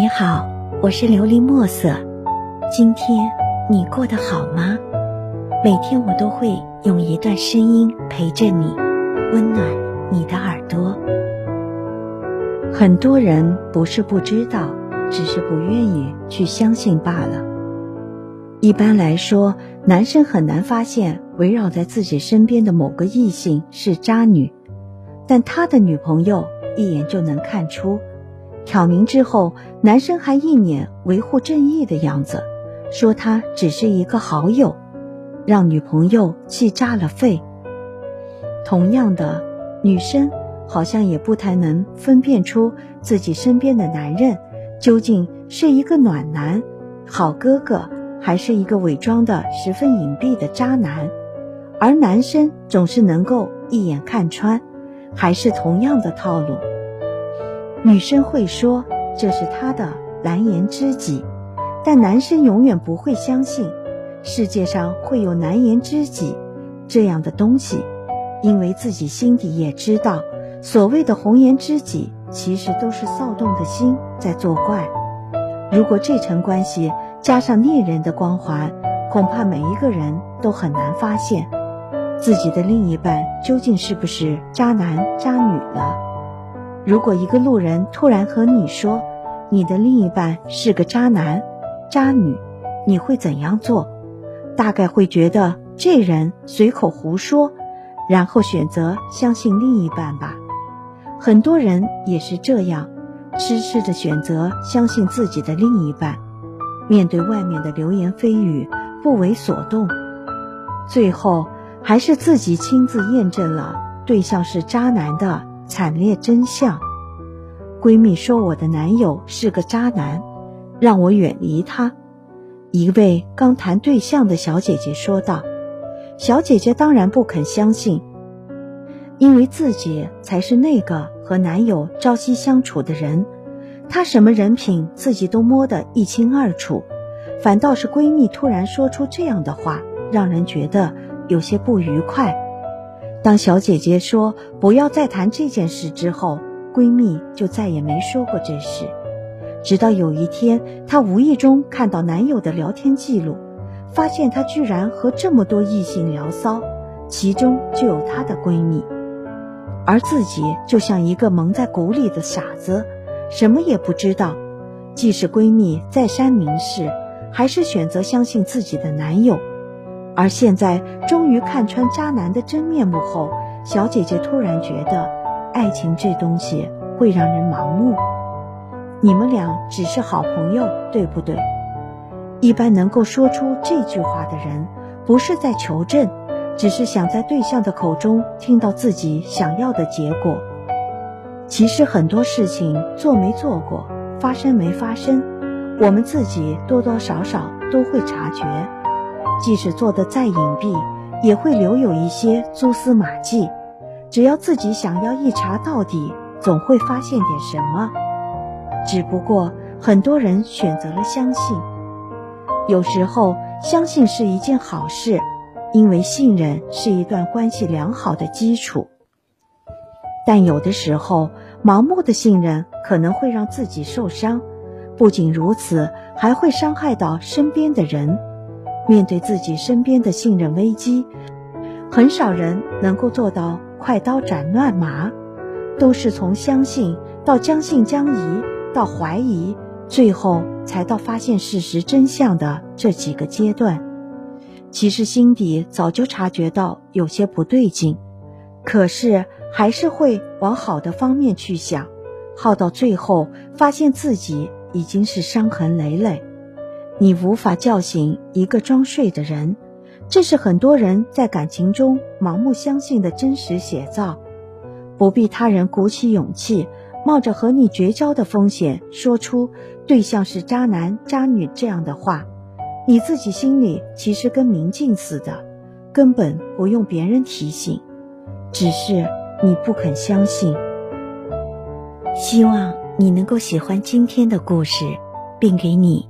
你好，我是琉璃墨色。今天你过得好吗？每天我都会用一段声音陪着你，温暖你的耳朵。很多人不是不知道，只是不愿意去相信罢了。一般来说，男生很难发现围绕在自己身边的某个异性是渣女，但他的女朋友一眼就能看出。挑明之后，男生还一脸维护正义的样子，说他只是一个好友，让女朋友气炸了肺。同样的，女生好像也不太能分辨出自己身边的男人究竟是一个暖男、好哥哥，还是一个伪装的十分隐蔽的渣男，而男生总是能够一眼看穿，还是同样的套路。女生会说这是她的蓝颜知己，但男生永远不会相信世界上会有蓝颜知己这样的东西，因为自己心底也知道，所谓的红颜知己其实都是躁动的心在作怪。如果这层关系加上恋人的光环，恐怕每一个人都很难发现自己的另一半究竟是不是渣男渣女了。如果一个路人突然和你说，你的另一半是个渣男、渣女，你会怎样做？大概会觉得这人随口胡说，然后选择相信另一半吧。很多人也是这样，痴痴的选择相信自己的另一半，面对外面的流言蜚语不为所动，最后还是自己亲自验证了对象是渣男的。惨烈真相，闺蜜说我的男友是个渣男，让我远离他。一位刚谈对象的小姐姐说道：“小姐姐当然不肯相信，因为自己才是那个和男友朝夕相处的人，他什么人品自己都摸得一清二楚。反倒是闺蜜突然说出这样的话，让人觉得有些不愉快。”当小姐姐说不要再谈这件事之后，闺蜜就再也没说过这事。直到有一天，她无意中看到男友的聊天记录，发现他居然和这么多异性聊骚，其中就有她的闺蜜，而自己就像一个蒙在鼓里的傻子，什么也不知道。即使闺蜜再三明示，还是选择相信自己的男友。而现在终于看穿渣男的真面目后，小姐姐突然觉得，爱情这东西会让人盲目。你们俩只是好朋友，对不对？一般能够说出这句话的人，不是在求证，只是想在对象的口中听到自己想要的结果。其实很多事情做没做过，发生没发生，我们自己多多少少都会察觉。即使做的再隐蔽，也会留有一些蛛丝马迹。只要自己想要一查到底，总会发现点什么。只不过很多人选择了相信。有时候相信是一件好事，因为信任是一段关系良好的基础。但有的时候，盲目的信任可能会让自己受伤。不仅如此，还会伤害到身边的人。面对自己身边的信任危机，很少人能够做到快刀斩乱麻，都是从相信到将信将疑，到怀疑，最后才到发现事实真相的这几个阶段。其实心底早就察觉到有些不对劲，可是还是会往好的方面去想，耗到最后，发现自己已经是伤痕累累。你无法叫醒一个装睡的人，这是很多人在感情中盲目相信的真实写照。不必他人鼓起勇气，冒着和你绝交的风险，说出对象是渣男渣女这样的话，你自己心里其实跟明镜似的，根本不用别人提醒，只是你不肯相信。希望你能够喜欢今天的故事，并给你。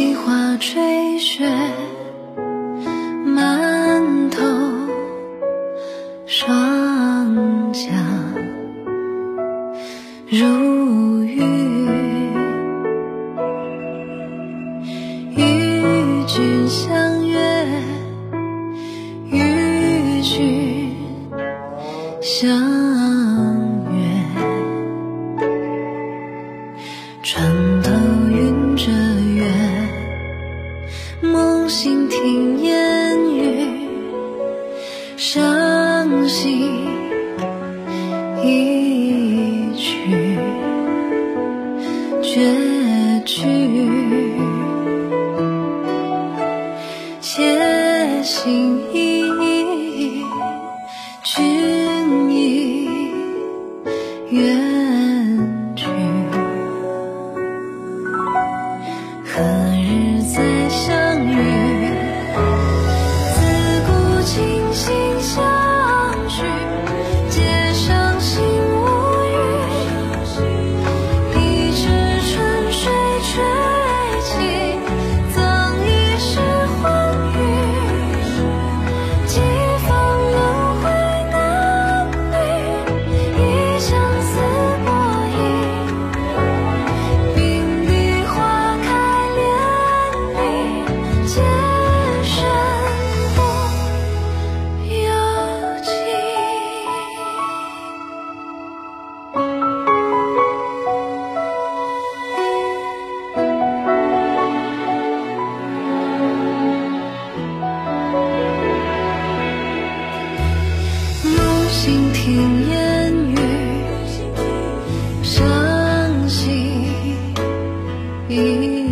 梨花吹雪，满头霜降如雨，与君相约，与君相。想一。